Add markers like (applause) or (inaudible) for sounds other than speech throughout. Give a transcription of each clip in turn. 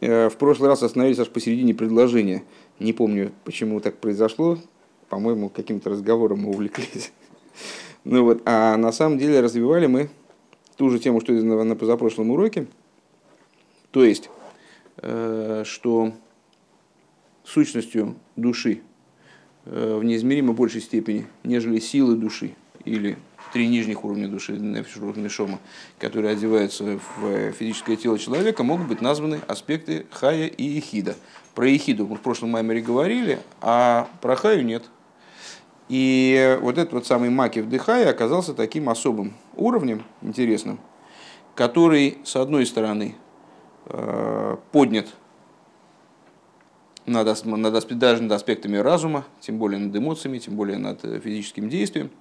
в прошлый раз остановились аж посередине предложения. Не помню, почему так произошло. По-моему, каким-то разговором мы увлеклись. (laughs) Ну вот, а на самом деле развивали мы ту же тему, что и на позапрошлом уроке. То есть, что сущностью души в неизмеримо большей степени, нежели силы души или три нижних уровня души, Нефиш, которые одеваются в физическое тело человека, могут быть названы аспекты Хая и Ехида. Про Ехиду мы в прошлом маймере говорили, а про Хаю нет. И вот этот вот самый Макив Дыхая оказался таким особым уровнем, интересным, который, с одной стороны, э, поднят над, над, даже над аспектами разума, тем более над эмоциями, тем более над э, физическим действием –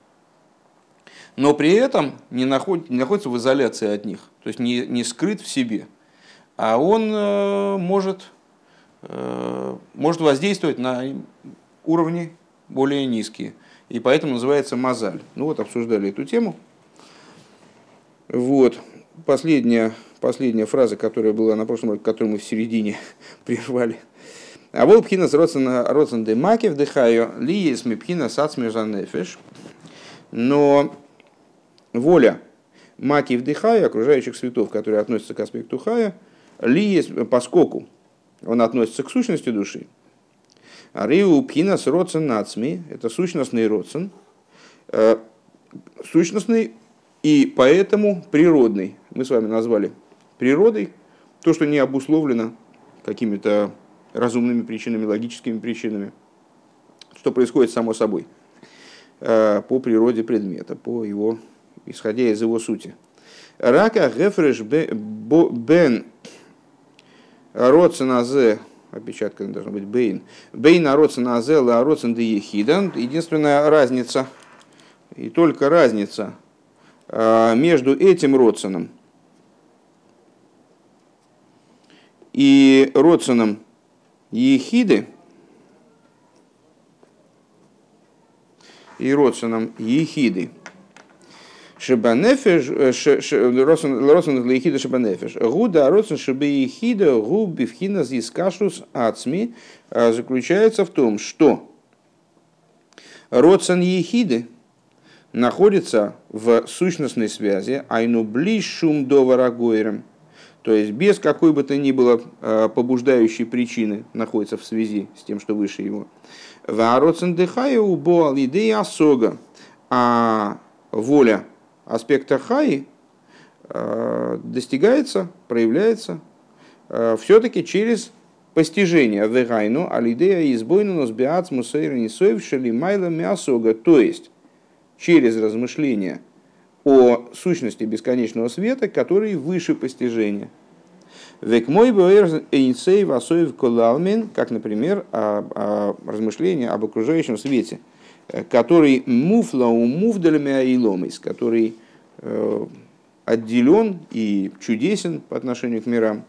но при этом не, находит, не находится в изоляции от них, то есть не, не скрыт в себе, а он э, может, э, может воздействовать на уровни более низкие. И поэтому называется мозаль. Ну вот, обсуждали эту тему. Вот. Последняя, последняя фраза, которая была на прошлом которую мы в середине (laughs) прервали. А вот пхина родсен де маки вдыхаю, ли есть мипхина сацмежанефеш. Но воля. Маки вдыхая, окружающих светов, которые относятся к аспекту хая, ли есть, поскольку он относится к сущности души, а риу пхинас родсен нацми, это сущностный родсен, э, сущностный и поэтому природный. Мы с вами назвали природой то, что не обусловлено какими-то разумными причинами, логическими причинами, что происходит само собой э, по природе предмета, по его исходя из его сути. Рака гефреш бен роценазе, опечатка должна быть бейн, бейн роценазе ла роцен де ехидан. Единственная разница, и только разница а, между этим родценом и родценом ехиды, и родценом ехиды – Шибанефеш, Росен Лейхида Шибанефеш. Гуда Росен Шибейхида Гу Бифхина Зискашус Ацми заключается в том, что Родсен Ехиды находится в сущностной связи Айну блишум доварагойрем, то есть без какой бы то ни было побуждающей причины находится в связи с тем, что выше его. Вароцен дыхаю бо идея асога, а воля аспекта хаи э, достигается, проявляется э, все-таки через постижение вегайну алидея избойнунус биац мусейрни соевшили майла мясога, то есть через размышление о сущности бесконечного света, который выше постижения. Век мой эйнсей васоев колалмин, как, например, размышление об окружающем свете – который муфла у мувдалями аиломис, который э, отделен и чудесен по отношению к мирам.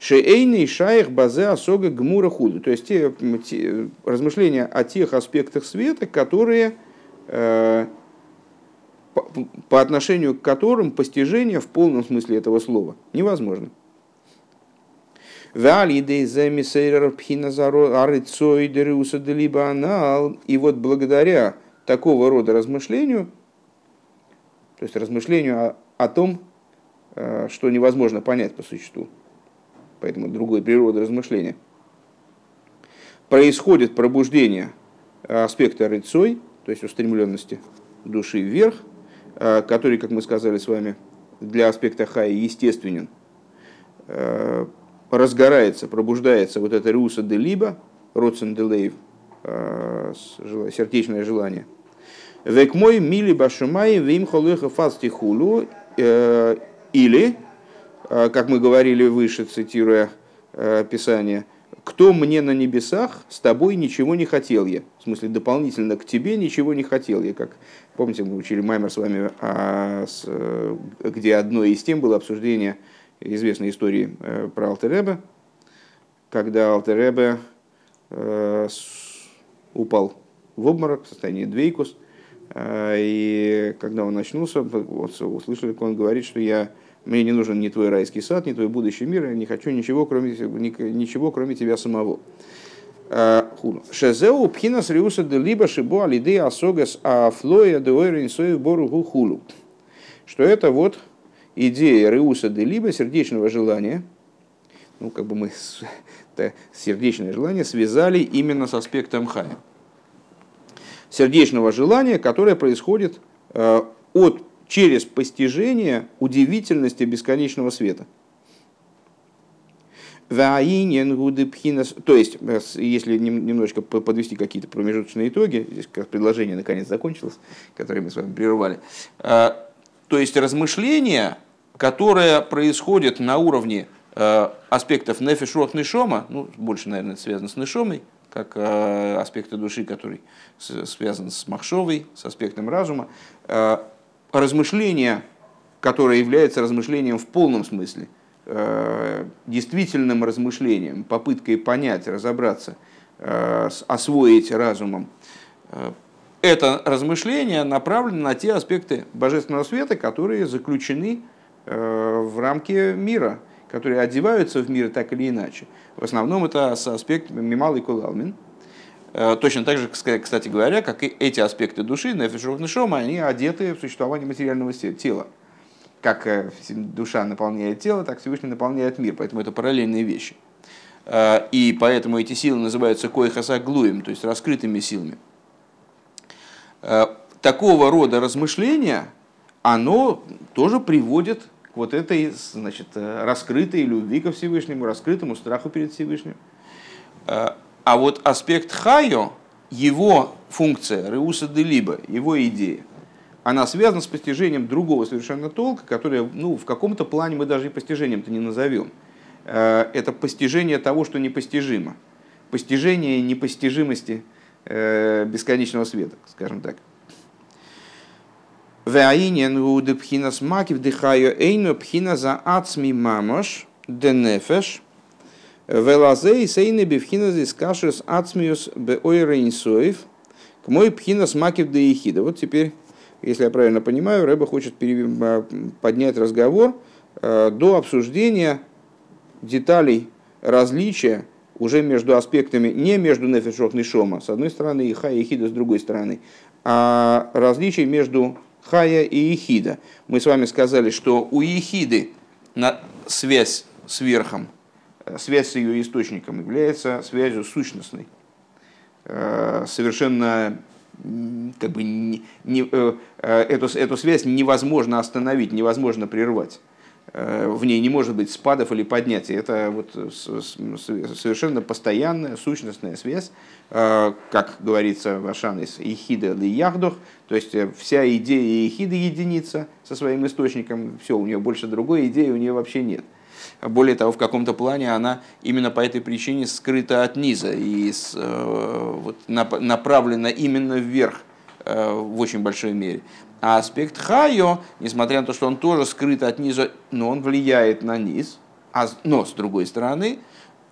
Шейный шаях базе осога гмура худу. То есть те, те размышления о тех аспектах света, которые э, по отношению к которым постижение в полном смысле этого слова невозможно. И вот благодаря такого рода размышлению, то есть размышлению о, о том, э, что невозможно понять по существу, поэтому другой природы размышления, происходит пробуждение аспекта рыцой, то есть устремленности души вверх, э, который, как мы сказали с вами, для аспекта хая естественен, э, разгорается, пробуждается вот это руса де либо, родсен де лейв, э, сердечное желание. Век мой мили башумай вим холыха фасти хулу, э, или, э, как мы говорили выше, цитируя Писание, кто мне на небесах, с тобой ничего не хотел я. В смысле, дополнительно к тебе ничего не хотел я. Как, помните, мы учили Маймер с вами, а, где одно из тем было обсуждение известной истории э, про Алтеребе, когда Алтеребе э, упал в обморок в состоянии двейкус, э, и когда он очнулся, вот, услышали, как он говорит, что я Мне не нужен ни твой райский сад, ни твой будущий мир, я не хочу ничего, кроме, ничего, кроме тебя самого. Шезеу пхинас риуса де либо шибу алиды асогас афлоя де ойрин бору хулу. Что это вот идея риуса де либо сердечного желания, ну как бы мы (laughs) сердечное желание связали именно с аспектом хая. Сердечного желания, которое происходит э, от, через постижение удивительности бесконечного света – то есть, э, если немножечко подвести какие-то промежуточные итоги, здесь как предложение наконец закончилось, которое мы с вами прервали. Э, то есть размышления, которое происходит на уровне э, аспектов нефиш рох нишома, ну, больше, наверное, это связано с нишомой, как аспекты души, который связан с махшовой, с аспектом разума, размышления, которое является размышлением в полном смысле – Э, действительным размышлением, попыткой понять, разобраться, э, освоить разумом, э, это размышление направлено на те аспекты божественного света, которые заключены в рамки мира, которые одеваются в мир так или иначе. В основном это аспект Мималый Кулалмин. Точно так же, кстати говоря, как и эти аспекты души, Нефешов Нешома, они одеты в существование материального тела как э, душа наполняет тело, так Всевышний наполняет мир. Поэтому это параллельные вещи. Э, и поэтому эти силы называются коихасаглуем, то есть раскрытыми силами. Э, такого рода размышления, оно тоже приводит вот этой значит, раскрытой любви ко Всевышнему, раскрытому страху перед Всевышним. А вот аспект хайо, его функция, реуса де либо, его идея, она связана с постижением другого совершенно толка, которое ну, в каком-то плане мы даже и постижением-то не назовем. Э, это постижение того, что непостижимо. Постижение непостижимости э, бесконечного света, скажем так. Веаинен уды пхинас маки вдыхаю эйну пхина за ацми мамош денефеш велазей сейны бифхина здесь кашес ацмиус бе ойрейнсоев к мой пхинас маки вдыхида. Вот теперь если я правильно понимаю, Рэба хочет а, поднять разговор а, до обсуждения деталей различия уже между аспектами, не между нефешох и шома, с одной стороны, и хая и хида с другой стороны, а различий между хая и ехида. Мы с вами сказали, что у ехиды связь с верхом, э, связь с ее источником является связью сущностной, э, совершенно как бы не, не, э, эту, эту связь невозможно остановить, невозможно прервать. Э, в ней не может быть спадов или поднятий. Это вот совершенно постоянная сущностная связь, как говорится в Ашанис, Ихида ли Яхдох, то есть вся идея Ихиды единица со своим источником, все, у нее больше другой идеи у нее вообще нет. Более того, в каком-то плане она именно по этой причине скрыта от низа и с, э, вот, направлена именно вверх э, в очень большой мере. А аспект хайо, несмотря на то, что он тоже скрыт от низа, но он влияет на низ, а, но с другой стороны,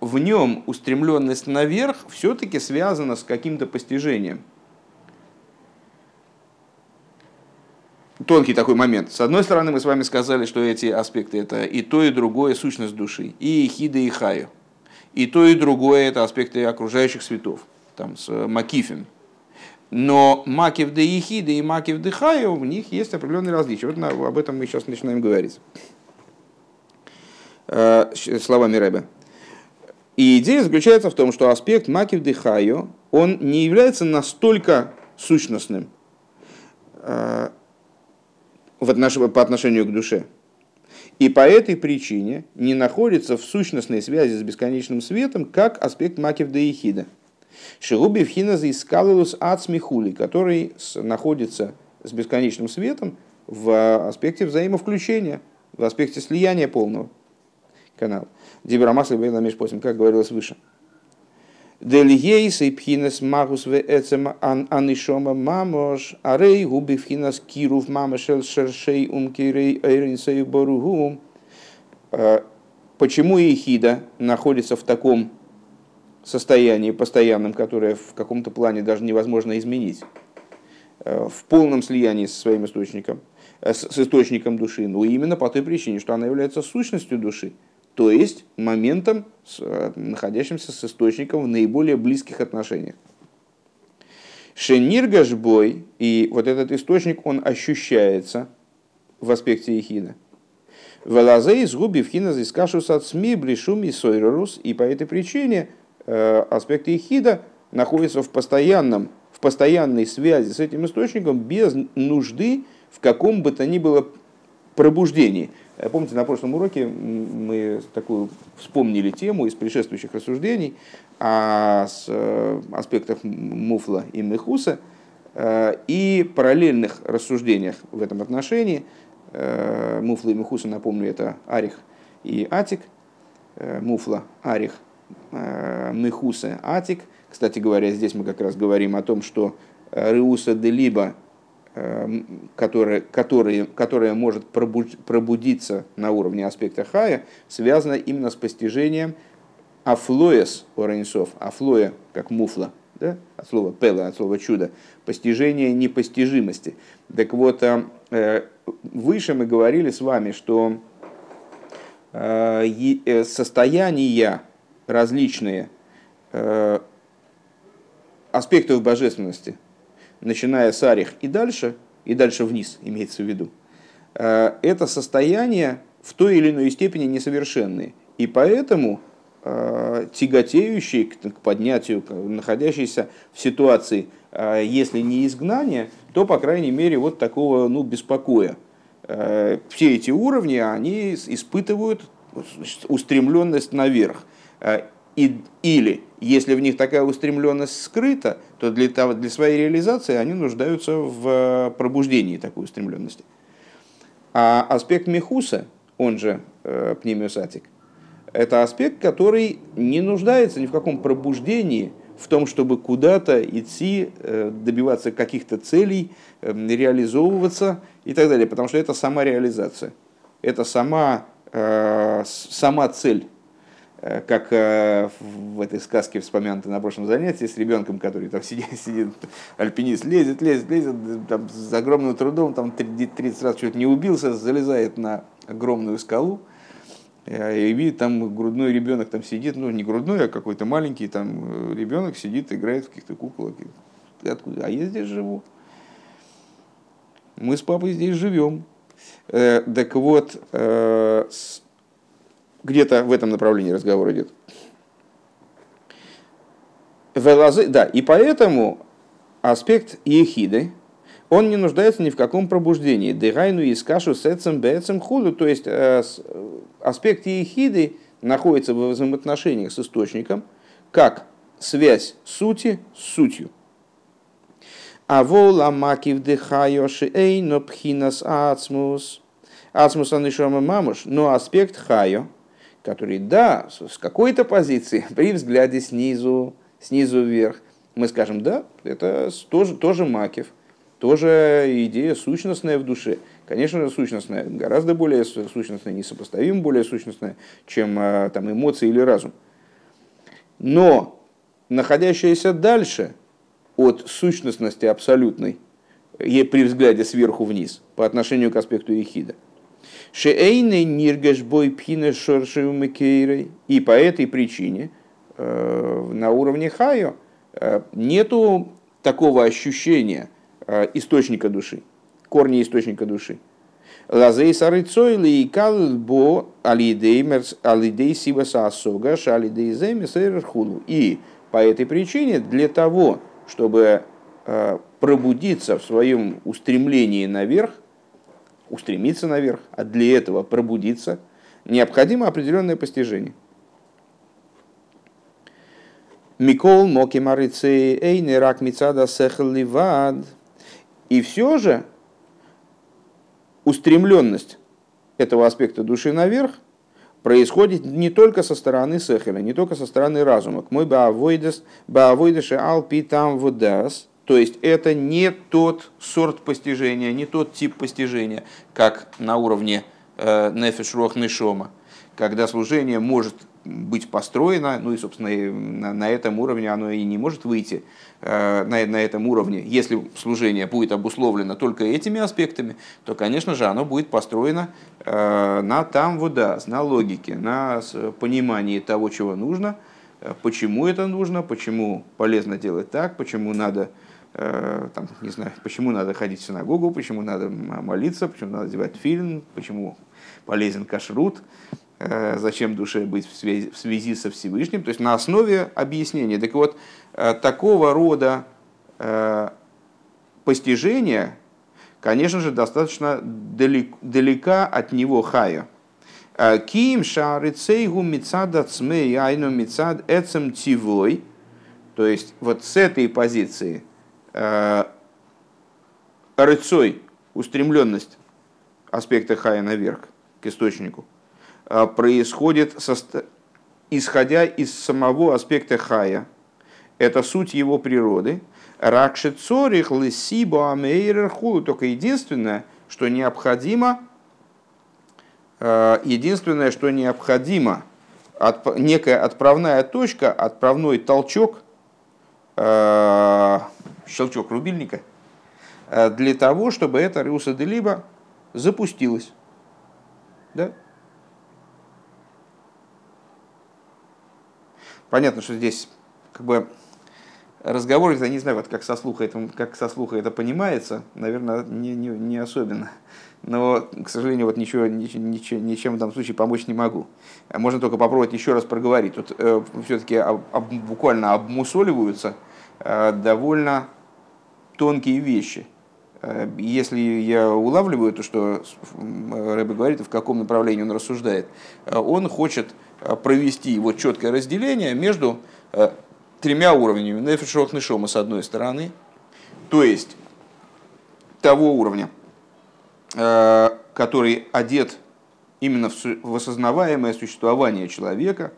в нем устремленность наверх все-таки связана с каким-то постижением – тонкий такой момент. С одной стороны, мы с вами сказали, что эти аспекты это и то, и другое сущность души, и хида, и хаю. И то, и другое это аспекты окружающих светов, там с макифем. Но макив де ехида и макив де хаю, в них есть определенные различия. Вот об этом мы сейчас начинаем говорить. Э, словами Рэбе. И идея заключается в том, что аспект макив де хаю, он не является настолько сущностным, э, по отношению к душе. И по этой причине не находится в сущностной связи с бесконечным светом, как аспект макив де ехида. Шигуби вхина заискалилус ацмихули, который находится с бесконечным светом в аспекте взаимовключения, в аспекте слияния полного канала. Дибрамасли Бейна Мешпосим, как говорилось выше. Дельейс и пхинес магус в эцем анишома мамош, арей губи пхинес кирув мамашел шершей умкирей эйринсей боругум. Почему Ихида находится в таком состоянии постоянном, которое в каком-то плане даже невозможно изменить, в полном слиянии со своим источником? с, с источником души? Ну, именно по той причине, что она является сущностью души, то есть моментом, с, находящимся с источником в наиболее близких отношениях. Шениргашбой, и вот этот источник, он ощущается в аспекте Ехида. Велазей из губи в хина скашус от СМИ, блишум и сойрорус, и по этой причине э, аспект Ехида находится в, постоянном, в постоянной связи с этим источником без нужды в каком бы то ни было пробуждении. Э, помните, на прошлом уроке мы такую вспомнили тему из предшествующих рассуждений о э, аспектах Муфла и Мехуса э, и параллельных рассуждениях в этом отношении. Муфла и Мехуса, напомню, это Арих и Атик. Муфла, Арих, Мехуса, Атик. Кстати говоря, здесь мы как раз говорим о том, что Реуса де Либо которое, которое, которое может пробудиться на уровне аспекта хая, связано именно с постижением афлоес оренсов, афлоя как муфла, да? от слова пела, от слова чудо, постижение непостижимости. Так вот, э, э, выше мы говорили с вами, что э, состояния различные аспектов божественности – начиная с арих и дальше, и дальше вниз, имеется в виду, э, это состояние в той или иной степени несовершенные. И поэтому э, тяготеющие к поднятию, находящиеся в ситуации, э, если не изгнания, то, по крайней мере, вот такого ну, беспокоя. Все эти уровни, они испытывают устремленность наверх. И, или, если в них такая устремленность скрыта, то для, того, для своей реализации они нуждаются в э, пробуждении такой устремленности. А аспект Мехуса, он же э, пнемиосатик, это аспект, который не нуждается ни в каком пробуждении, в том, чтобы куда-то идти, э, добиваться каких-то целей, э, реализовываться и так далее, потому что это сама реализация, это сама, э, сама цель Э, как э, в этой сказке вспомянутой на прошлом занятии с ребенком, который там (laughs) сидит, сидит альпинист, лезет, лезет, лезет, там, с огромным трудом, там 30 раз чуть не убился, залезает на огромную скалу, э, и видит, там грудной ребенок там сидит, ну не грудной, а какой-то маленький там ребенок сидит, играет в каких-то куколок. Откуда? А я здесь живу. Мы с папой здесь живем. Так вот, где-то в этом направлении разговор идет. Да, и поэтому аспект ехиды, он не нуждается ни в каком пробуждении. Дегайну и скашу сецем бецем худу. То есть э, аспект ехиды находится в взаимоотношениях с источником, как связь сути с сутью. А вола макив дехайоши эйно пхинас ацмус. Ацмус анишома мамуш. Но аспект хайо, который, да, с какой-то позиции, (laughs) при взгляде снизу, снизу вверх, мы скажем, да, это тоже, тоже Макев, тоже идея сущностная в душе. Конечно же, сущностная, гораздо более сущностная, несопоставимо более сущностная, чем а, там, эмоции или разум. Но находящаяся дальше от сущностности абсолютной, при взгляде сверху вниз, по отношению к аспекту Ехида – Шеэйны ниргаш бой пхина шорши И по этой причине э, на уровне хайо э, нету такого ощущения э, источника души, корня источника души. Лазей сарыцойли и калбо алидей алидей сибаса асога шалидей земи худу. И по этой причине для того, чтобы пробудиться в своем устремлении наверх, устремиться наверх, а для этого пробудиться, необходимо определенное постижение. Микол моки марицы эйны рак мицада сехал ливад. И все же устремленность этого аспекта души наверх происходит не только со стороны сехеля, не только со стороны разума. К мой баавойдес, баавойдеше алпи там водас, то есть это не тот сорт постижения, не тот тип постижения, как на уровне э, нефиш рох когда служение может быть построено, ну и, собственно, и на, на этом уровне оно и не может выйти, э, на, на этом уровне, если служение будет обусловлено только этими аспектами, то, конечно же, оно будет построено э, на там вода, на логике, на понимании того, чего нужно, почему это нужно, почему полезно делать так, почему надо там, не знаю, почему надо ходить в синагогу, почему надо молиться, почему надо одевать фильм, почему полезен кашрут, Э, зачем душе быть в связи, в связи со Всевышним, то есть на основе объяснения. Так вот, э, такого рода э, постижения, конечно же, достаточно далек, далека от него хая. Ким шарицейгу мицада цмей айну мицад эцем тивой, то есть вот с этой позиции рыцой, устремленность аспекта хая наверх, к источнику – а, происходит, исходя из самого аспекта хая. Это суть его природы. Ракшицорих лисибо амейрерхулу. Только единственное, что необходимо, а, единственное, что необходимо, от, некая отправная точка, отправной толчок, щелчок рубильника, для того, чтобы эта Рюса Делиба запустилась. Да? Понятно, что здесь как бы разговор, я не знаю, вот как со слуха это, как со слуха это понимается, наверное, не, не, не особенно. Но, к сожалению, вот ничего, ничего, ничем в данном случае помочь не могу. Можно только попробовать еще раз проговорить. Тут э, все-таки об, об, буквально обмусоливаются э, довольно тонкие вещи. Э, если я улавливаю то, что Рэбе говорит, в каком направлении он рассуждает, э, он хочет Э, провести его четкое разделение между э, тремя уровнями. Нефешрот Нишома с одной стороны, то есть того уровня, э, который одет именно в осознаваемое существование человека,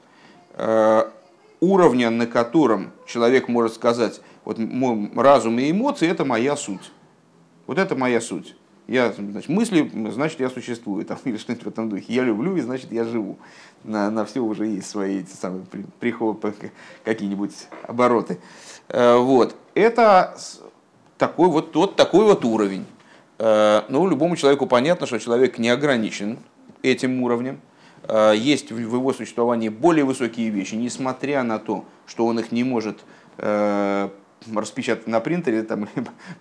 уровня, на котором человек может сказать, вот мой разум и эмоции – это моя суть. Вот это моя суть. Я, значит, мысли, значит, я существую, там, (laughs) или что-нибудь в этом духе. Я люблю, и значит, я живу. На, на все уже есть свои эти самые приходы, (laughs) какие-нибудь обороты. Э, вот. Это такой вот, вот такой вот уровень. Э, ну, любому человеку понятно, что человек не ограничен этим уровнем. Э, есть в его существовании более высокие вещи, несмотря на то, что он их не может распечатать на принтере, (laughs) там,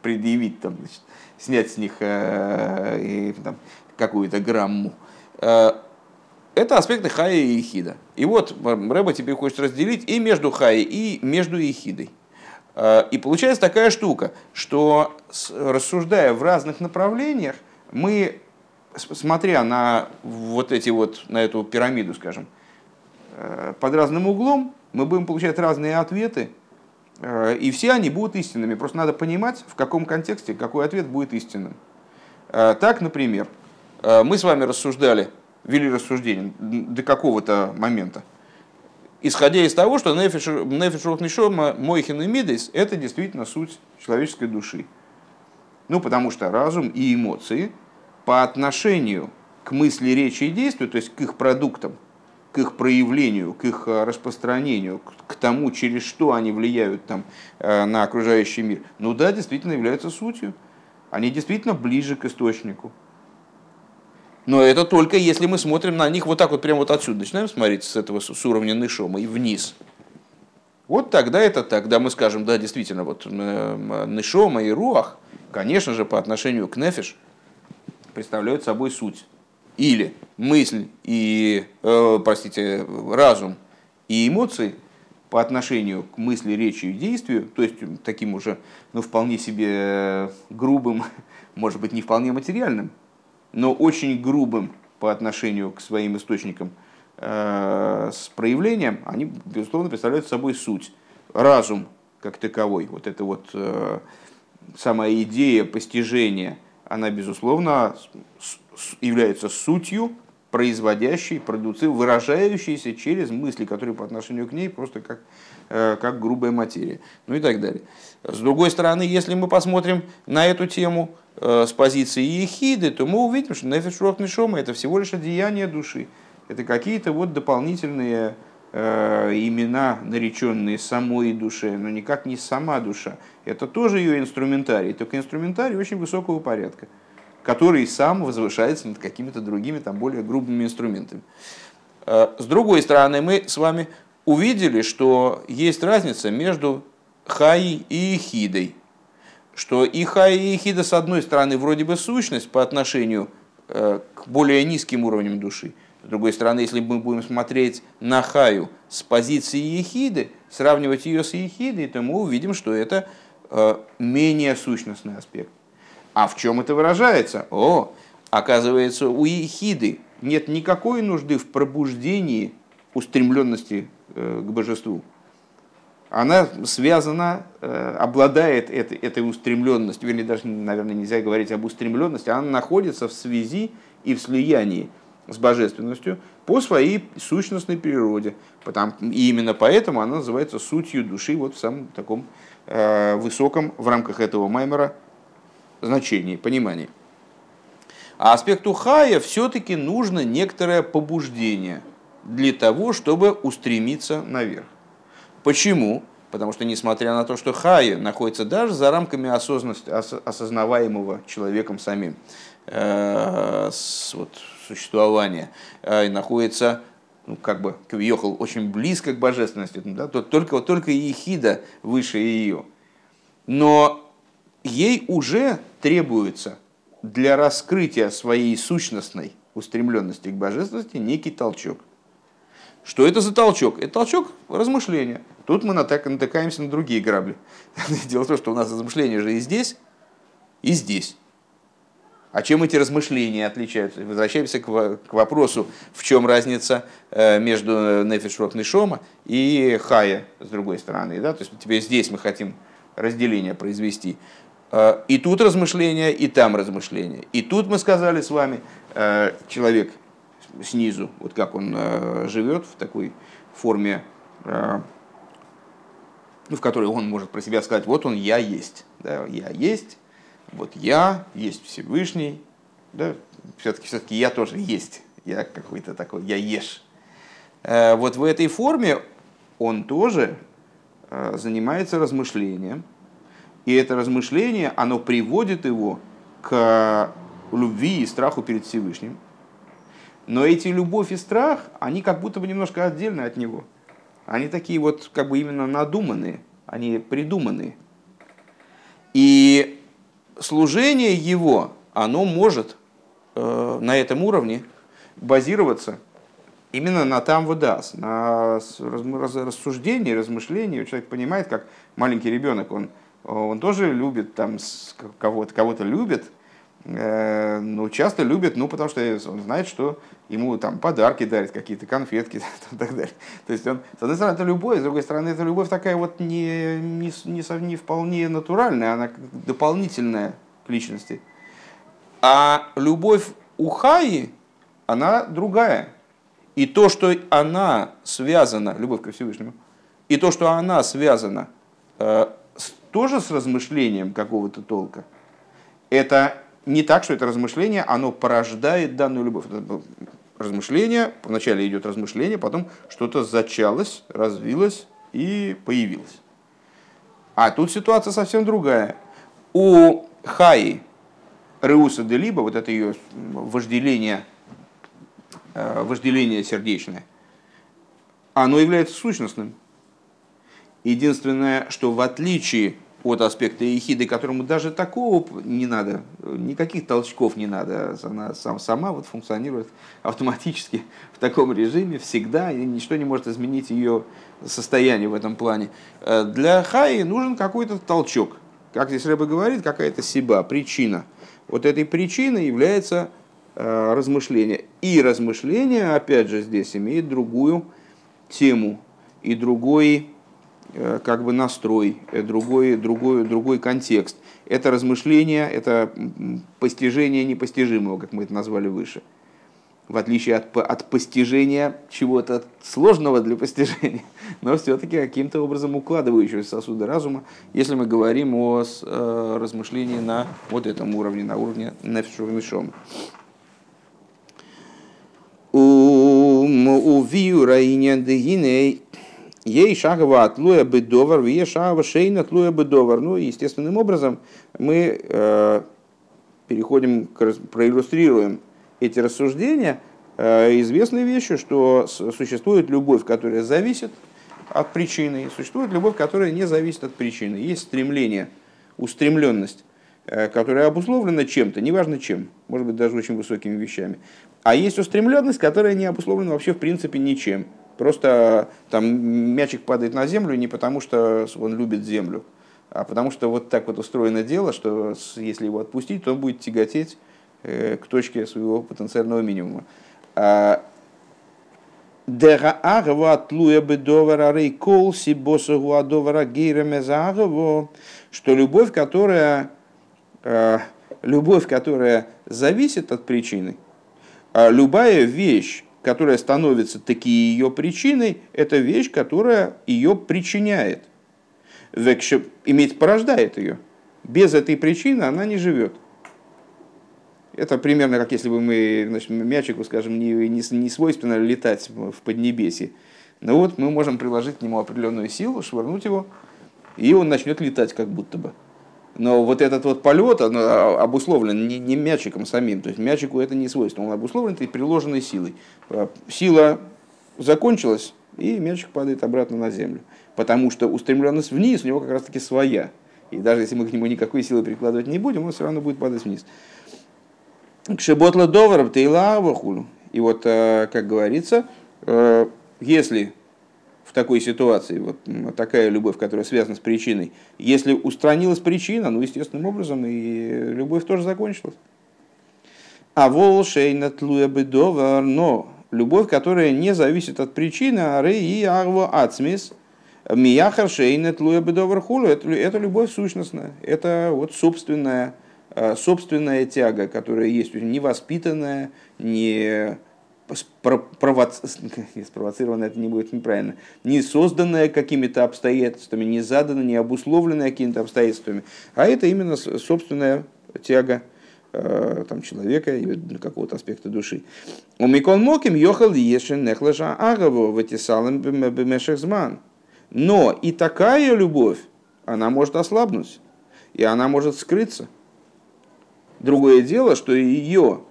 предъявить там, значит, снять с них э, какую-то грамму. Э, это аспекты хая и ехида. И вот Рэба тебе хочет разделить и между хаей, и между ехидой. Э, и получается такая штука, что рассуждая в разных направлениях, мы, смотря на вот эти вот, на эту пирамиду, скажем, под разным углом, мы будем получать разные ответы Э, и все они будут истинными. Просто надо понимать, в каком контексте какой ответ будет истинным. Э, так, например, э, мы с вами рассуждали, вели рассуждение до какого-то момента, исходя из того, что нефиш нишома мойхин и мидейс – это действительно суть человеческой души. Ну, потому что разум и эмоции по отношению к мысли, речи и действию, то есть к их продуктам – к их проявлению, к их э, распространению, к тому, через что они влияют там, э, на окружающий мир, ну да, действительно являются сутью. Они действительно ближе к источнику. Но это только если мы смотрим на них вот так вот, прямо вот отсюда. Начинаем смотреть с этого, с уровня Нышома и вниз. Вот тогда это тогда мы скажем, да, действительно, вот Нышома и Руах, конечно же, по отношению к Нефиш, представляют собой суть или мысль и, э, простите, разум и эмоции по отношению к мысли, речи и действию, то есть таким уже, ну, вполне себе грубым, (laughs) может быть, не вполне материальным, но очень грубым по отношению к своим источникам э, с проявлением, они, безусловно, представляют собой суть. Разум как таковой, вот это вот э, самая идея постижения, она, безусловно, является сутью, производящей, продуци... выражающейся через мысли, которые по отношению к ней просто как, э, как грубая материя. Ну и так далее. С другой стороны, если мы посмотрим на эту тему э, с позиции ехиды, то мы увидим, что нефиш рох нишома это всего лишь одеяние души. Это какие-то вот дополнительные э, имена, нареченные самой душе, но никак не сама душа. Это тоже ее инструментарий, только инструментарий очень высокого порядка, который сам возвышается над какими-то другими, там, более грубыми инструментами. Э, с другой стороны, мы с вами увидели, что есть разница между Хаи и Эхидой. Что и Хаи и Эхида, с одной стороны, вроде бы сущность по отношению э, к более низким уровням души, с другой стороны, если мы будем смотреть на Хаю с позиции Ехиды, сравнивать ее с Ехидой, то мы увидим, что это э, менее сущностный аспект. А в чем это выражается? О, оказывается, у Ехиды нет никакой нужды в пробуждении устремленности э, к божеству. Она связана, э, обладает этой, устремленностью, вернее, даже, наверное, нельзя говорить об устремленности, она находится в связи и в слиянии с божественностью по своей сущностной природе. И именно поэтому она называется сутью души вот в самом таком э, высоком в рамках этого маймера значении, понимании. А аспекту хая все-таки нужно некоторое побуждение для того, чтобы устремиться наверх. Почему? Потому что, несмотря на то, что хая находится даже за рамками осознанности, осознаваемого человеком самим, э, вот, существования, э, и находится ну, как бы Кавиохал очень близко к божественности, да, то только, только Ехида выше ее. Но ей уже требуется для раскрытия своей сущностной устремленности к божественности некий толчок. Что это за толчок? Это толчок размышления. Тут мы натыкаемся на другие грабли. (laughs) Дело в том, что у нас размышления же и здесь, и здесь. А чем эти размышления отличаются? Возвращаемся к, вопросу, в чем разница э, между Нефиш Шома и Хая, с другой стороны. Да? То есть теперь здесь мы хотим разделение произвести. Э, и тут размышления, и там размышления. И тут мы сказали с вами, э, человек снизу, вот как он живет в такой форме, ну, в которой он может про себя сказать, вот он, я есть. Да, я есть, вот я, есть Всевышний, да, все-таки, все-таки я тоже есть, я какой-то такой, я ешь. Э, вот в этой форме он тоже э, занимается размышлением, и это размышление, оно приводит его к любви и страху перед Всевышним. Но эти любовь и страх, они как будто бы немножко отдельны от него. Они такие вот как бы именно надуманные, они придуманные. И служение его, оно может э, на этом уровне базироваться именно на там выдаст, на рассуждении, размышлении. Человек понимает, как маленький ребенок, он, он тоже любит там кого-то, кого-то любит, э, но часто любит, ну, потому что он знает, что ему там подарки дарят, какие-то конфетки (laughs) и так далее. То есть он, с одной стороны, это любовь, с другой стороны, это любовь такая вот не, не, не, не вполне натуральная, она дополнительная к личности. А любовь у Хаи, она другая. И то, что она связана, любовь ко Всевышнему, и то, что она связана э, тоже с размышлением какого-то толка, это не так, что это размышление, оно порождает данную любовь. Это размышление, вначале идет размышление, потом что-то зачалось, развилось и появилось. А тут ситуация совсем другая. У Хаи Реуса де Либо, вот это ее вожделение, э, вожделение сердечное, оно является сущностным. Единственное, что в отличие от аспекта ехиды, которому даже такого не надо, никаких толчков не надо, она сам, сама вот функционирует автоматически (laughs) в таком режиме всегда, и ничто не может изменить ее состояние в этом плане. Э, для Хаи нужен какой-то толчок, как здесь Рэба говорит, какая-то себя, причина. Вот этой причиной является э, размышление. И размышление, опять же, здесь имеет другую тему и другой Э, как бы настрой, э, другой, другой, другой контекст. Это размышление, это постижение непостижимого, как мы это назвали выше. В отличие от, от постижения чего-то сложного для постижения, (laughs) но все-таки каким-то образом укладывающегося сосуды разума, если мы говорим о э, размышлении на вот этом уровне, на уровне нефшувнишом. У виура и дегиней ей шагова отлуя бедовар, вие шагова шейна отлуя бедовар. Ну, естественным образом мы э, переходим, к, проиллюстрируем эти рассуждения э, известной вещью, что существует любовь, которая зависит от причины, и существует любовь, которая не зависит от причины. Есть стремление, устремленность, э, которая обусловлена чем-то, неважно чем, может быть даже очень высокими вещами. А есть устремленность, которая не обусловлена вообще в принципе ничем. Просто там мячик падает на землю не потому, что он любит землю, а потому что вот так вот устроено дело, что если его отпустить, то он будет тяготеть э, к точке своего потенциального минимума. А что любовь, которая, э, любовь, которая зависит от причины, а любая вещь, которая становится таки ее причиной, это вещь, которая ее причиняет. Иметь порождает ее. Без этой причины она не живет. Это примерно как если бы мы, значит, мячику, скажем, не, не, не свойственно летать в Поднебесье. Но ну вот мы можем приложить к нему определенную силу, швырнуть его, и он начнет летать как будто бы. Но вот этот вот полет он а, обусловлен не, не мячиком самим, то есть мячику это не свойственно, он обусловлен этой приложенной силой. А, сила закончилась, и мячик падает обратно на землю. Потому что устремленность вниз у него как раз таки своя. И даже если мы к нему никакой силы прикладывать не будем, он все равно будет падать вниз. Кшеботла доваров тейла. И вот, э, как говорится, э, если в такой ситуации, вот такая любовь, которая связана с причиной, если устранилась причина, ну, естественным образом, и любовь тоже закончилась. А волшейна тлуя бедовар, но любовь, которая не зависит от причины, а рей и арво ацмис, мияхар шейна тлуя бедовар хулу, это любовь сущностная, это вот собственная Э, собственная тяга, которая есть, невоспитанная, не провоци... (laughs) спровоцированная, это не будет неправильно, не созданная какими-то обстоятельствами, не заданная, не обусловленная какими-то обстоятельствами, а это именно собственная тяга э, там, человека или какого-то аспекта души. У Микон Моким ехал ешен нехлажа агаво ватисалам бемешехзман. Но и такая любовь, она может ослабнуть, и она может скрыться – Другое дело, что ее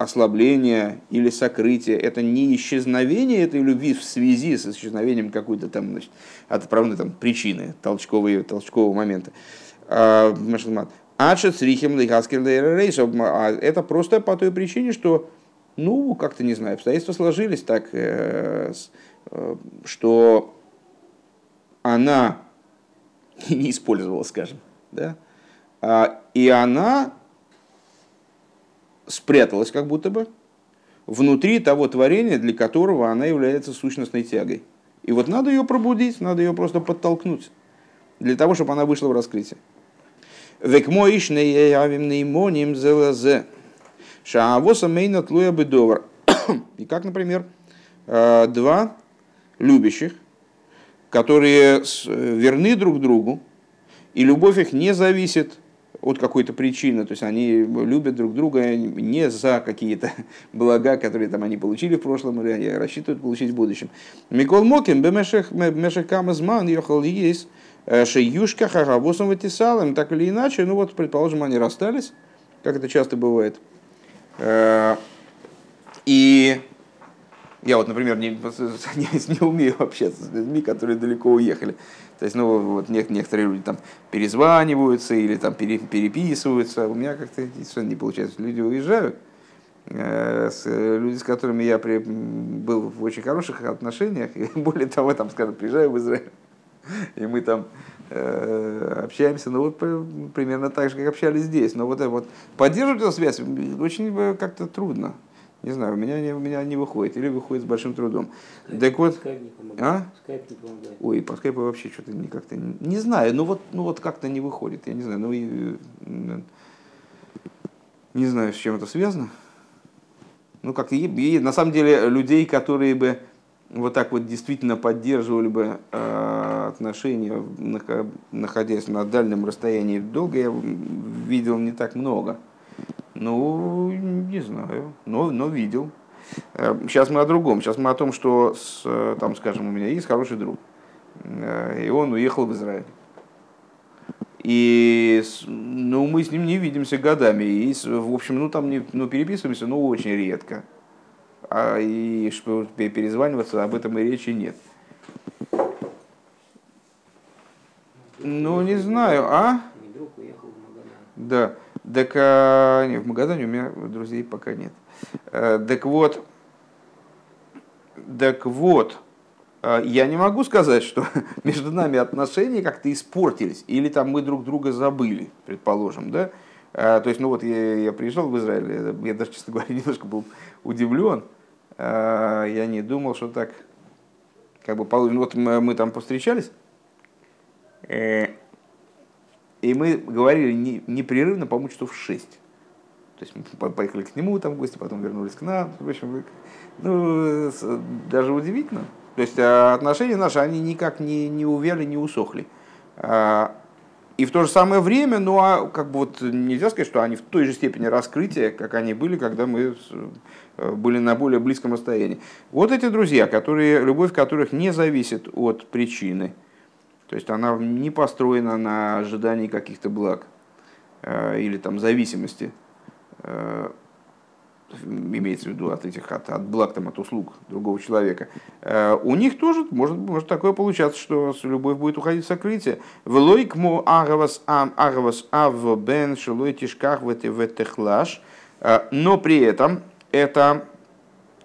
ослабление или сокрытие – это не исчезновение этой любви в связи с исчезновением какой-то там значит, отправной там, причины, толчкового, толчкового момента. А, Ачет с рихем Это просто по той причине, что, ну, как-то не знаю, обстоятельства сложились так, э, э, что она (laughs) не использовала, скажем, да, а, и она спряталась как будто бы внутри того творения, для которого она является сущностной тягой. И вот надо ее пробудить, надо ее просто подтолкнуть, для того, чтобы она вышла в раскрытие. И как, например, а, два любящих, которые верны друг другу, и любовь их не зависит от какой-то причины, то есть они любят друг друга не за какие-то (laughs) блага, которые там они получили в прошлом или они рассчитывают получить в будущем. Микол Мокин, бемешех камазман, ехал есть, э, шеюшка харавосом ватисалом, так или иначе, ну вот, предположим, они расстались, как это часто бывает. Э, и я вот, например, не, (laughs) не, не умею общаться с людьми, которые далеко уехали. То есть, ну, вот некоторые люди там перезваниваются или там пере, переписываются. У меня как-то совершенно не получается. Люди уезжают, э, люди, с которыми я при, был в очень хороших отношениях, и (laughs) более того, там, скажем, приезжаю в Израиль, и мы там э, общаемся, ну вот примерно так же, как общались здесь. Но вот, вот поддерживать эту связь очень э, как-то трудно. Не знаю, у меня не, у меня не выходит, или выходит с большим трудом. Скайп, так вот, скайп не помогает. А? Скайп не помогает. Ой, по скайпу вообще что-то не как-то не, не знаю, ну вот, ну вот как-то не выходит, я не знаю, ну и, не знаю, с чем это связано. Ну как и, на самом деле людей, которые бы вот так вот действительно поддерживали бы э, отношения, находясь на дальнем расстоянии долго, я видел не так много. Ну, не знаю, но, но видел. Сейчас мы о другом. Сейчас мы о том, что, с, там, скажем, у меня есть хороший друг, и он уехал в Израиль. И ну, мы с ним не видимся годами. И, в общем, ну, там не, ну, переписываемся, но очень редко. А, и что перезваниваться об этом и речи нет. Ну, не знаю, а? Да. Так, а, не, в Магадане у меня друзей пока нет. А, так вот, так вот, а, я не могу сказать, что (laughs) между нами отношения как-то испортились, или там мы друг друга забыли, предположим, да? То есть, ну вот я, я приезжал в Израиль, я даже, честно говоря, (laughs) немножко был удивлен. Я не думал, что так, как бы, ну вот мы, мы там повстречались, э, и мы говорили не, непрерывно, по-моему, часов в шесть. То есть мы поехали к нему там гости, потом вернулись к нам. В общем, ну, даже удивительно. То есть э, отношения наши, они никак не, не увяли, не усохли. А, и в то же самое время, ну а как бы вот нельзя сказать, что они в той же степени раскрытия, как они были, когда мы э, были на более близком расстоянии. Вот эти друзья, которые, любовь которых не зависит от причины, то есть она не построена на ожидании каких-то благ э, или там зависимости имеется в виду от этих от, от благ там, от услуг другого человека, э, у них тоже может, может такое получаться, что любовь будет уходить в сокрытие. Влойк му агавас ам агавас ав бен шелой тишках в техлаш, э, но при этом это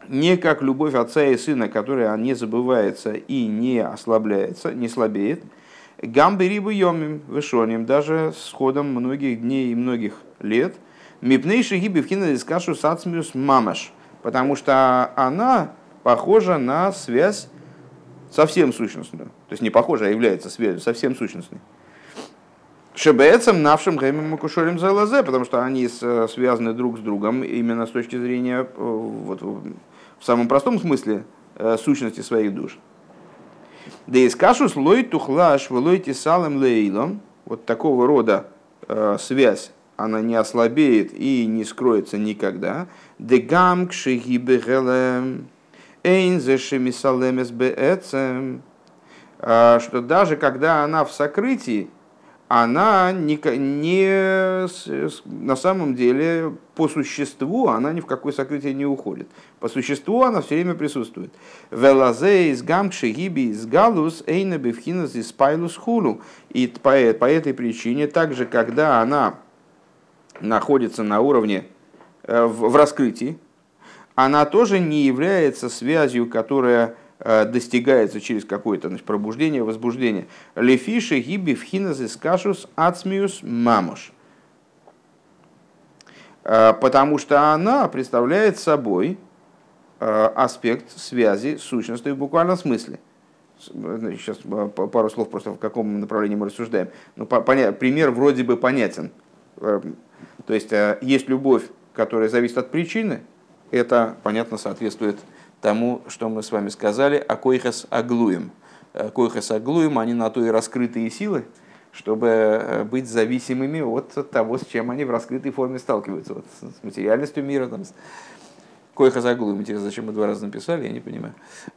не как любовь отца и сына, которая не забывается и не ослабляется, не слабеет. Гамберибу йомим вышоним, даже с ходом многих дней и многих лет – Мипнейши гиби в кинодискашу сацмиус мамаш. Потому что она похожа на связь совсем сущностную. То есть не похожа, а является связью совсем сущностной. Шебецем навшим гэмим макушолем залазе, потому что они связаны друг с другом именно с точки зрения э, вот, в самом простом смысле э, сущности своих душ. Да из кашус лой тухлаш лой тисалем лейлом, вот такого рода э, связь она не ослабеет и не скроется никогда. Дегам кшигибегелем эйнзешемисалемес беэцем, а, что даже когда она в сокрытии, она не, не, на самом деле по существу она ни в какое сокрытие не уходит. По существу она все время присутствует. Велазе из галус эйна бифхинас. И по, по этой причине, также когда она находится на уровне э, в раскрытии, она тоже не является связью, которая достигается через какое-то значит, пробуждение, возбуждение. Лефиши гиби вхиназис кашус ацмиус мамуш. Э, потому что она представляет собой аспект связи с сущностью в буквальном смысле. Сейчас пару слов просто в каком направлении мы рассуждаем. Ну, пример вроде бы понятен то есть э, есть любовь, которая зависит от причины, это, понятно, соответствует тому, что мы с вами сказали, о койхас аглуем. Э, койхас аглуем, они на то и раскрытые силы, чтобы э, быть зависимыми от того, с чем они в раскрытой форме сталкиваются, вот, с материальностью мира. Там. Койхас аглуем, интересно, зачем мы два раза написали, я не понимаю.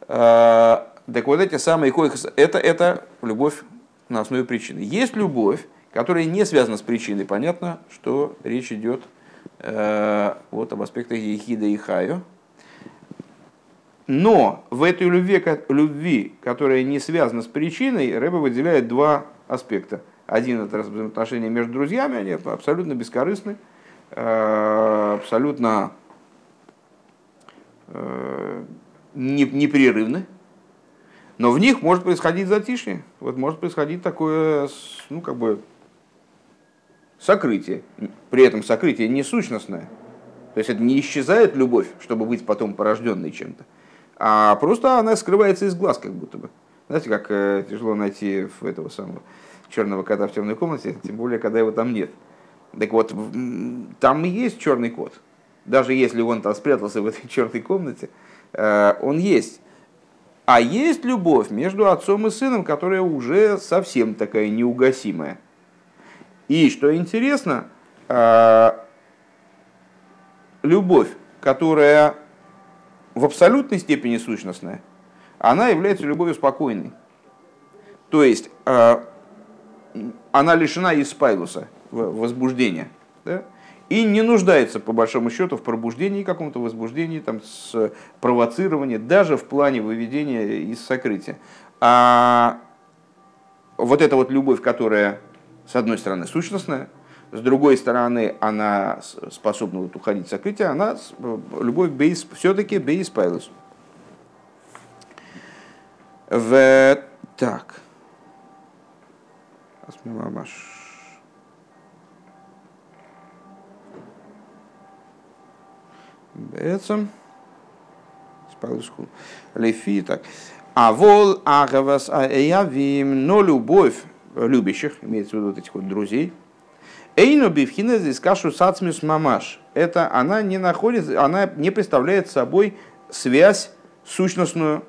Так вот эти самые койхас, это, это любовь на основе причины. Есть любовь, которая не связана с причиной. Понятно, что речь идет э, вот об аспектах Ехида и Хаю. Но в этой любви, любви, которая не связана с причиной, Рэба выделяет два аспекта. Один это отношения между друзьями, они абсолютно бескорыстны, э, абсолютно э, непрерывны, но в них может происходить затишье, вот может происходить такое, ну, как бы, сокрытие. При этом сокрытие не сущностное. То есть это не исчезает любовь, чтобы быть потом порожденной чем-то, а просто она скрывается из глаз как будто бы. Знаете, как э, тяжело найти этого самого черного кота в темной комнате, тем более, когда его там нет. Так вот, там и есть черный кот. Даже если он там спрятался в этой (laughs) черной комнате, э, он есть. А есть любовь между отцом и сыном, которая уже совсем такая неугасимая. И что интересно, а, любовь, которая в абсолютной степени сущностная, она является любовью спокойной. То есть э, она лишена испайлуса, возбуждения. Да? И не нуждается, по большому счету, в пробуждении каком-то возбуждении, там, с провоцировании, даже в плане выведения из сокрытия. А вот эта вот любовь, которая, с одной стороны, сущностная, с другой стороны, она способна вот уходить в сокрытие, она любовь бейс, все-таки бейс пайлус. В... Так. Бецам. Спайлуску. Лефи, так. А вол агавас аявим, но любовь любящих, имеется в виду вот этих вот друзей, Эйну бифхина здесь кашу сацмис мамаш. Это она не находит, она не представляет собой связь сущностную,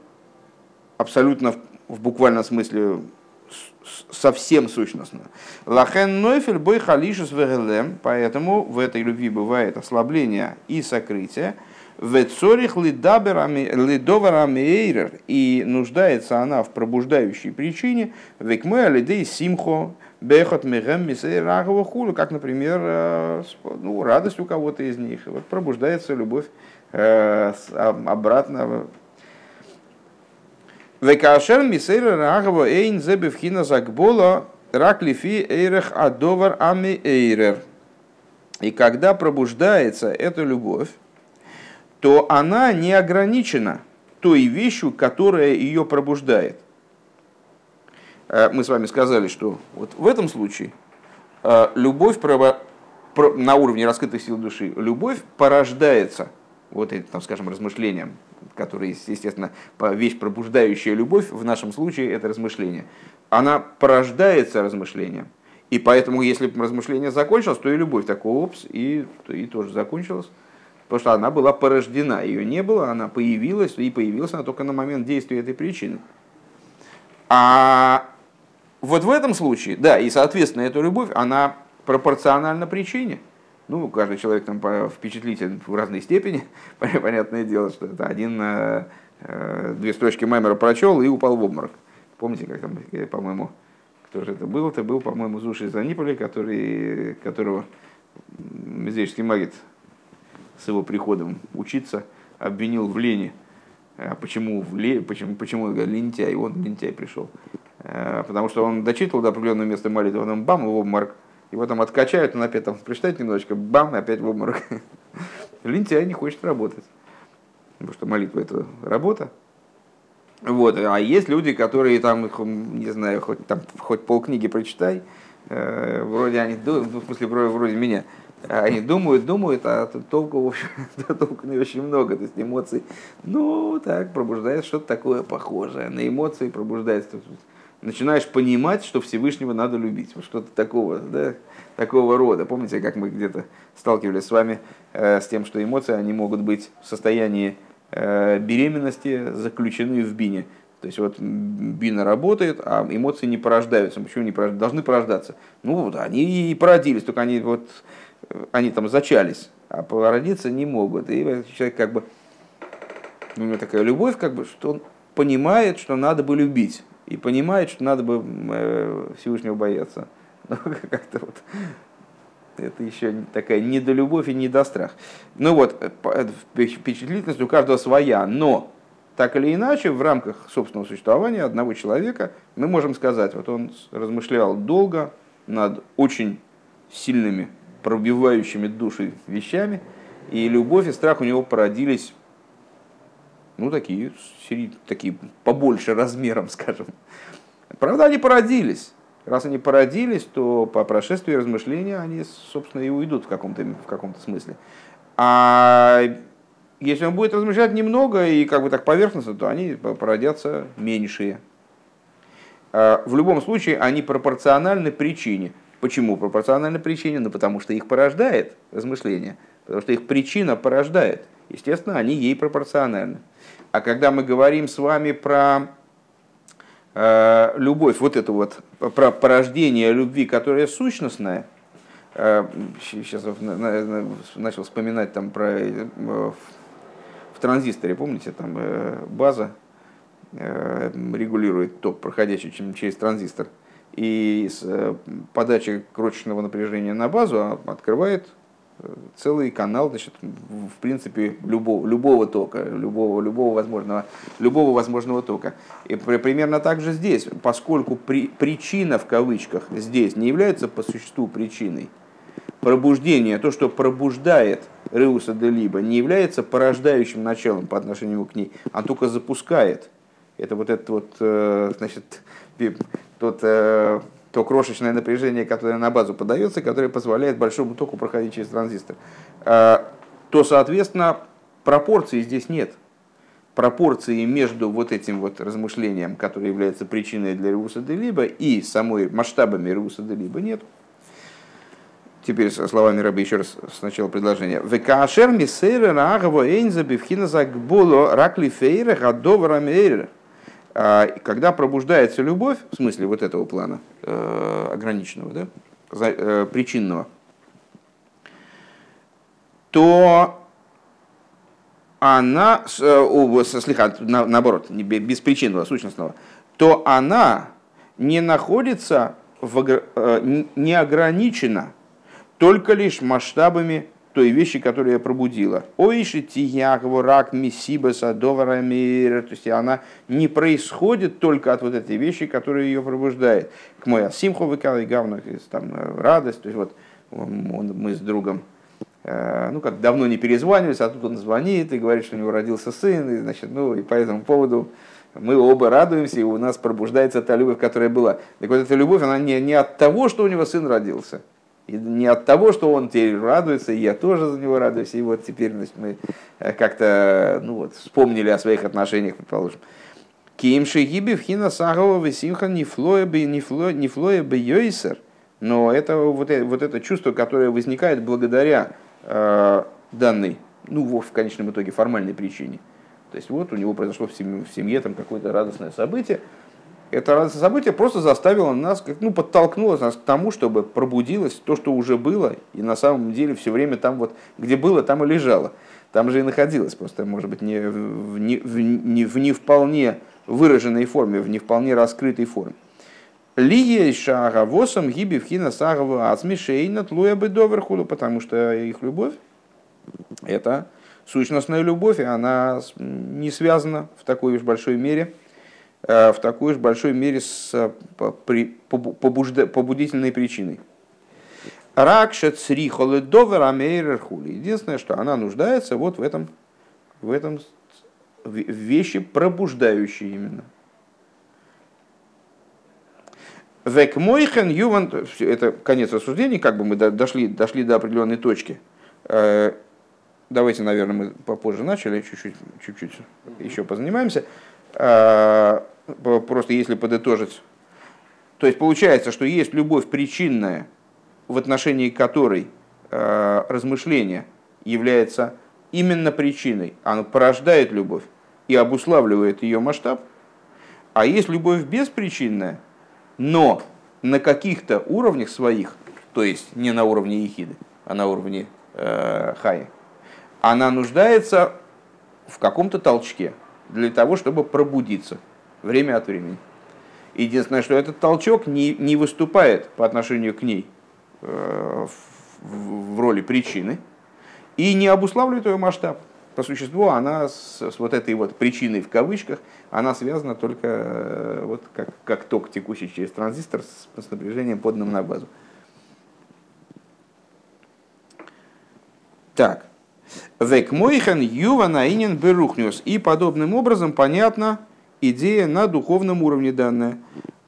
абсолютно в буквальном смысле совсем сущностную. Лахен нойфель бой халишус вегелем, поэтому в этой любви бывает ослабление и сокрытие. Вецорих лидоварамейрер, и нуждается она в пробуждающей причине, векмэ алидей симхо, бехот мегем мисей рагово хулу, как, например, э, ну, радость у кого-то из них. Вот пробуждается любовь э, обратно. Векашер мисей рагово эйн зебевхина загбола рак лифи эйрех адовар ами эйрер. И когда пробуждается эта любовь, то она не ограничена той вещью, которая ее пробуждает. Э, мы с вами сказали, что вот в этом случае э, любовь на уровне раскрытых сил души, любовь порождается вот этим, там, скажем, размышлением, которое, естественно, вещь пробуждающая любовь, в нашем случае это размышление. Она порождается размышлением. И поэтому, если размышление закончилось, то и любовь такого опс, и, и тоже закончилась. Потому что она была порождена, ее не было, она появилась, и появилась она только на момент действия этой причины. А вот в этом случае, да, и соответственно эта любовь, она пропорциональна причине. Ну, каждый человек там впечатлителен в разной степени, (laughs) понятное дело, что это один, э, э, две строчки Маймера прочел и упал в обморок. Помните, как там, э, по-моему, кто же это был? Это был, по-моему, Зуши Заниполи, который, которого Медвежский магит с его приходом учиться обвинил в лени. А почему, в ле... почему, почему лентяй? Он лентяй пришел. А, потому что он дочитывал до определенного места молитвы, он бам, в обморок. Его там откачают, он опять там прочитает немножечко, бам, и опять в обморок. (laughs) Лентяй не хочет работать. Потому что молитва это работа. Вот. А есть люди, которые там, не знаю, хоть, там, хоть полкниги прочитай, э, вроде они, ну, в смысле, вроде, вроде меня, они думают, думают, а толку, в общем, (laughs) толку не очень много, то есть эмоций. Ну, так, пробуждается что-то такое похожее. На эмоции пробуждается. Начинаешь понимать, что Всевышнего надо любить. Что-то такого, да, такого рода. Помните, как мы где-то сталкивались с вами э, с тем, что эмоции, они могут быть в состоянии э, беременности заключены в бине. То есть вот бина работает, а эмоции не порождаются. Почему не порождаются? Должны порождаться. Ну вот они и породились, только они вот они там зачались, а породиться не могут. И человек как бы, у него такая любовь, как бы, что он понимает, что надо бы любить, и понимает, что надо бы э, Всевышнего бояться. (laughs) Ну, как-то вот это еще такая недолюбовь и недострах. Ну вот, э, э, впечатлительность у каждого своя, но так или иначе, в рамках собственного существования одного человека мы можем сказать, вот он размышлял долго над очень сильными пробивающими души вещами, и любовь и страх у него породились, ну, такие, такие побольше размером, (laughs) скажем. Правда, они породились. Раз они породились, то по прошествии размышления они, собственно, и уйдут в каком-то, в каком-то смысле. А если он будет размышлять немного и как бы так поверхностно, то они породятся меньшие. А в любом случае, они пропорциональны причине. Почему пропорциональной причине? Ну, потому что их порождает размышление. Потому что их причина порождает. Естественно, они ей пропорциональны. А когда мы говорим с вами про э, любовь, вот это вот, про порождение любви, которая сущностная, э, сейчас начал вспоминать там про, э, в транзисторе, помните, там э, база э, регулирует ток, проходящий через транзистор. И с э, подачи крошечного напряжения на базу открывает целый канал, значит, в принципе, любого, любого тока, любого, любого, возможного, любого возможного тока. И примерно так же здесь, поскольку при, причина в кавычках здесь не является по существу причиной, пробуждение, то, что пробуждает Реуса де Либо, не является порождающим началом по отношению к ней, а только запускает. Это вот этот вот, э, значит, тот э, то крошечное напряжение, которое на базу подается, которое позволяет большому току проходить через транзистор, э, то, соответственно, пропорции здесь нет. Пропорции между вот этим вот размышлением, которое является причиной для Ревуса де Либо, и самой масштабами Ревуса де Либо нет. Теперь словами раби еще раз сначала предложение. Векашер мисейра раагаво эйнза бифхина загболо ракли фейра гадовара мейра. А, когда пробуждается любовь, в смысле вот этого плана э, ограниченного, да, э, причинного, то она, э, слегка, наоборот, беспричинного, сущностного, то она не находится, в, не ограничена только лишь масштабами той вещи, которую я пробудила. Ойши тиягво рак мисиба садовара мира. То есть она не происходит только от вот этой вещи, которая ее пробуждает. К моя симху выкалай гавна, там радость. То есть вот он, мы с другом э, ну, как давно не перезванивались, а тут он звонит и говорит, что у него родился сын, и, значит, ну, и по этому поводу мы оба радуемся, и у нас пробуждается та любовь, которая была. Так вот, эта любовь, она не, не от того, что у него сын родился, и не от того, что он теперь радуется, и я тоже за него радуюсь. И вот теперь значит, мы э, как-то ну вот, вспомнили о своих отношениях, предположим. Ким шигиби в хина сагова висимха нефлоя бы нефлоя бы. Но это вот, это вот это чувство, которое возникает благодаря э, данной, ну, в конечном итоге, формальной причине. То есть вот у него произошло в семье, в семье там какое-то радостное событие, это событие просто заставило нас, ну, подтолкнуло нас к тому, чтобы пробудилось то, что уже было, и на самом деле все время там вот, где было, там и лежало. Там же и находилось, просто, может быть, не в не, в, не, в не вполне выраженной форме, в не вполне раскрытой форме. Лия шага восом гиби в хина сагава ацмишейна тлуя бы доверхуду, потому что их любовь – это сущностная любовь, и она не связана в такой уж большой мере – в такой же большой мере с э, побудительной причиной. Ракша црихолы довер амейрерхули. Единственное, что она нуждается вот в этом, в этом вещи, пробуждающие именно. Век мойхен юван, это конец рассуждений, как бы мы дошли, дошли до определенной точки. Э, давайте, наверное, мы попозже начали, чуть-чуть, чуть-чуть еще позанимаемся. А, просто если подытожить. То есть получается, что есть любовь причинная, в отношении которой а, размышление является именно причиной, оно порождает любовь и обуславливает ее масштаб, а есть любовь беспричинная, но на каких-то уровнях своих, то есть не на уровне ехиды, а на уровне э, хая, она нуждается в каком-то толчке, для того, чтобы пробудиться время от времени. Единственное, что этот толчок не, не выступает по отношению к ней э, в, в роли причины и не обуславливает ее масштаб. По существу она с, с вот этой вот причиной в кавычках, она связана только э, вот как, как ток, текущий через транзистор с, с напряжением поданным на базу. Так. Век мойхан юва наинен берухнюс. И подобным образом понятна идея на духовном уровне данная.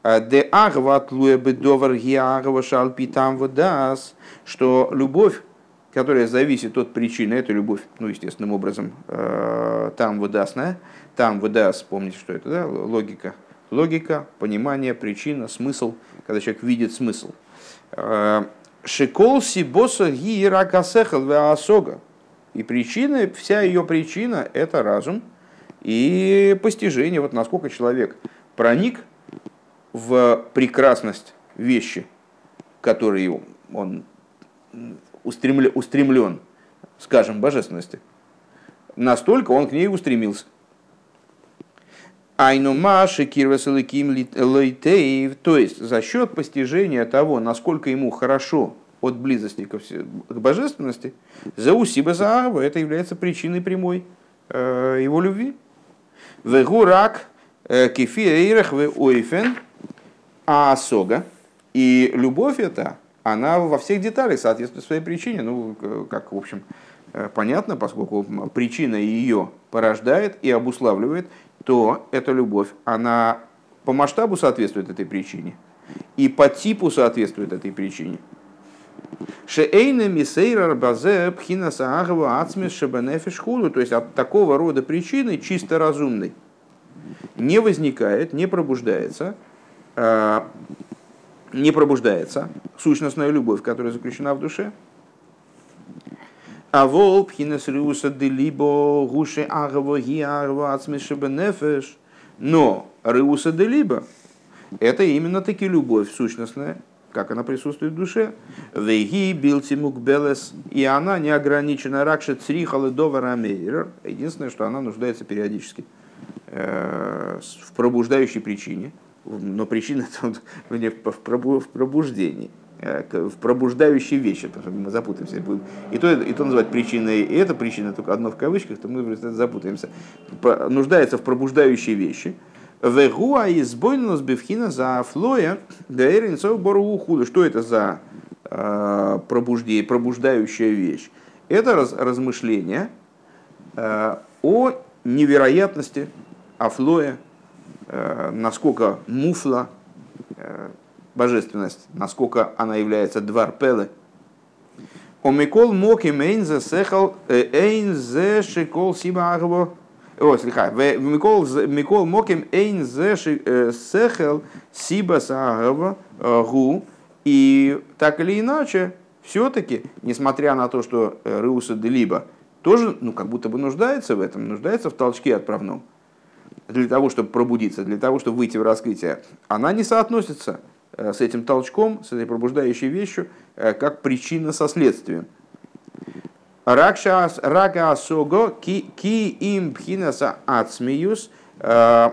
А де агват луя бедовар гиагва шалпи там водас, что любовь, которая зависит от причины, это любовь, ну, естественным образом, э, там выдасная, там выдаст, помните, что это, да, логика, логика, понимание, причина, смысл, когда человек видит смысл. Э, Шикол сибоса ги ракасехал асога. И причина, вся ее причина – это разум и постижение, вот насколько человек проник в прекрасность вещи, которые он устремлен, устремлен скажем, божественности. настолько он к ней устремился. Айну маши кирвасалыким лейтеев, то есть за счет постижения того, насколько ему хорошо от близости к, божественности, за усиба за это является причиной прямой э, его любви. Вегурак э, кефиэйрах в ойфен асога. И любовь эта, она во всех деталях соответствует своей причине. Ну, как, в общем, э, понятно, поскольку причина ее порождает и обуславливает, то эта любовь, она по масштабу соответствует этой причине и по типу соответствует этой причине. Шеэйна мисейра базе пхина саагова ацмис шабанефиш худу, то есть от такого рода причины, чисто разумной, не возникает, не пробуждается, э, не пробуждается сущностная любовь, которая заключена в душе, а вол пхинас риуса делибо гуши агво ги агво ацмишеба нефеш. Но риуса делибо это именно таки любовь сущностная, как она присутствует в душе. Веги билтимук белес, и она не ограничена ракши црихалы довара Единственное, что она нуждается периодически э, в пробуждающей причине. Но причина (laughs) в пробуждении. Э, в пробуждающие вещи, потому что мы запутаемся. И то, и то называть причиной, и это причина только одно в кавычках, то мы запутаемся. Нуждается в пробуждающие вещи. Вегуа избойнус бифхина за флоя гаэринцов бору худу. Что это за э, пробуждение, пробуждающая вещь? Это раз, размышление э, о невероятности Афлоя, насколько муфла, божественность, насколько она является двар пелы. Омикол моки мейнзе сехал э, эйнзе шикол сиба агво. О, слегка. Микол, моким эйнзе э, сехал сиба саагва э, гу. И так или иначе, все-таки, несмотря на то, что Рыуса Делиба тоже, ну, как будто бы нуждается в этом, нуждается в толчке отправном, для того, чтобы пробудиться, для того, чтобы выйти в раскрытие, она не соотносится Э, с этим толчком, с этой пробуждающей вещью, э, как причина со следствием. Ракшас рага ки им пхинаса ацмиюс э,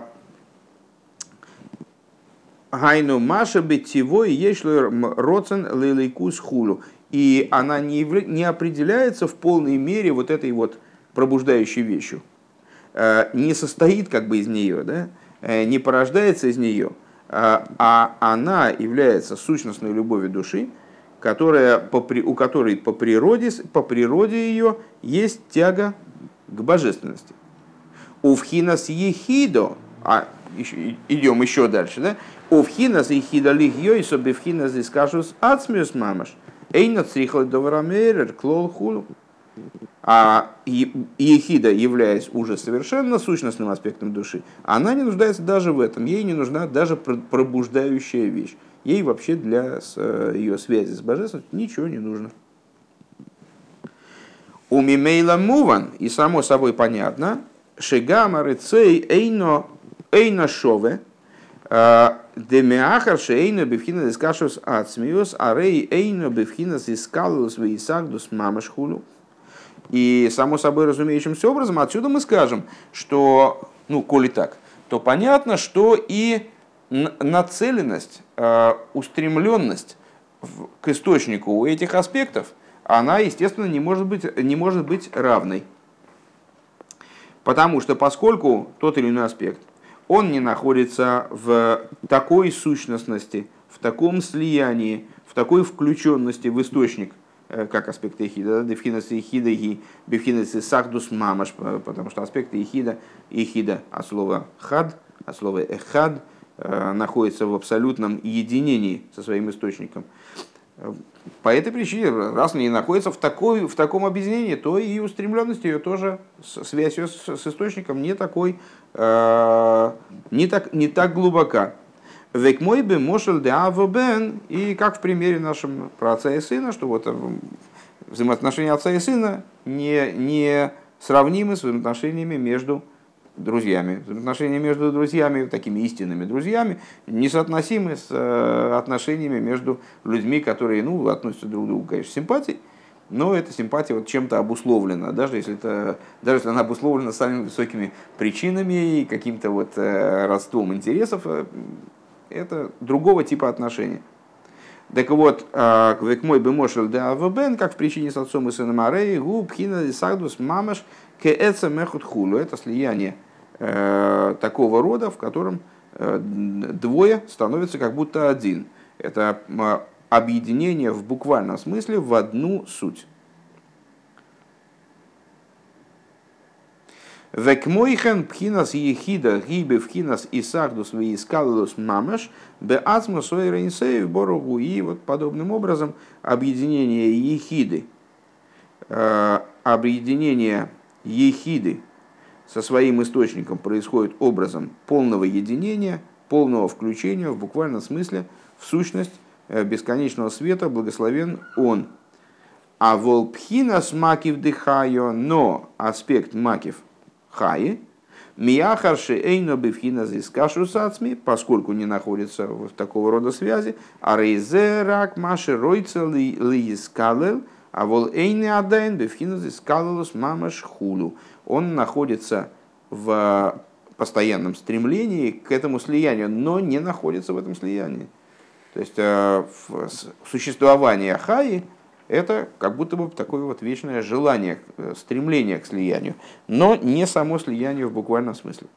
гайну маша бетивой ешло роцен лилейкус хулу. И она не, не определяется в полной мере вот этой вот пробуждающей вещью. Не состоит как бы из нее, да? не порождается из нее – а она является сущностной любовью души, которая, по, у которой по природе, по природе ее есть тяга к божественности. У вхинас ехидо, а еще, идем еще дальше, да? У вхинас ехидо и собе вхинас искашус ацмиус мамаш. Эйна црихла доварамерер клол хулу. А ехида, являясь уже совершенно сущностным аспектом души, она не нуждается даже в этом. Ей не нужна даже пробуждающая вещь. Ей вообще для э, ее связи с божественностью ничего не нужно. У Мимейла Муван, и само собой понятно, Шигама Рыцей Эйно Эйно Шове, э, Демиахар Шейно Бифхина Дискашус Ацмиус, Арей Эйно Бифхина Дискалус Вейсагдус Мамашхулу. И, само собой разумеющимся образом, отсюда мы скажем, что, ну, коли так, то понятно, что и нацеленность, э, устремленность к источнику у этих аспектов, она, естественно, не может быть, не может быть равной. Потому что поскольку тот или иной аспект, он не находится в такой сущностности, в таком слиянии, в такой включенности в источник, как аспекты Ихида, Девхинас Ихида и Бевхинас Сахдус Мамаш, потому что аспекты Ихида, Ихида от слова хад, от слова эхад, э, находится в абсолютном единении со своим источником. По этой причине, раз не находится в, такой, в таком объединении, то и устремленность ее тоже, связь ее с, с источником не такой, э, не, так, не так глубока. Век мой бы мошел де бен, и как в примере нашем про отца и сына, что вот э, взаимоотношения отца и сына не, не сравнимы с взаимоотношениями между друзьями. Взаимоотношения между друзьями, такими истинными друзьями, несоотносимы с э, отношениями между людьми, которые ну, относятся друг к другу, конечно, симпатией, но эта симпатия вот чем-то обусловлена, даже если, это, даже если она обусловлена самыми высокими причинами и каким-то вот э, родством интересов, э, это другого типа отношения. Так вот, э, к мой бы мошел да авбен, как в причине с отцом и сыном Арей, гу пхина сагдус мамаш кеэца мехут хулу. Это слияние такого рода, в котором двое становятся как будто один. Это объединение в буквальном смысле в одну суть. Векмойхен пхинас ехида гибе вхинас исахдус веискалус мамаш бе ацму сойрейнсеев борогу. И вот подобным образом объединение ехиды, э, объединение ехиды со своим источником происходит образом полного единения, полного включения в буквальном смысле в сущность Э, бесконечного света, благословен Он. А волпхинас макив дыхайо, но аспект макив хаи, мияхарши эйно бифхина зискашу сацми, поскольку не находится в такого рода связи, а рейзерак маши ройца лиискалел, а вол эйни адайн бифхина зискалелус мамаш хулу. Он находится в постоянном стремлении к этому слиянию, но не находится в этом слиянии. То есть э, существование Хаи – это как будто бы такое вот вечное желание, э, стремление к слиянию, но не само слияние в буквальном смысле.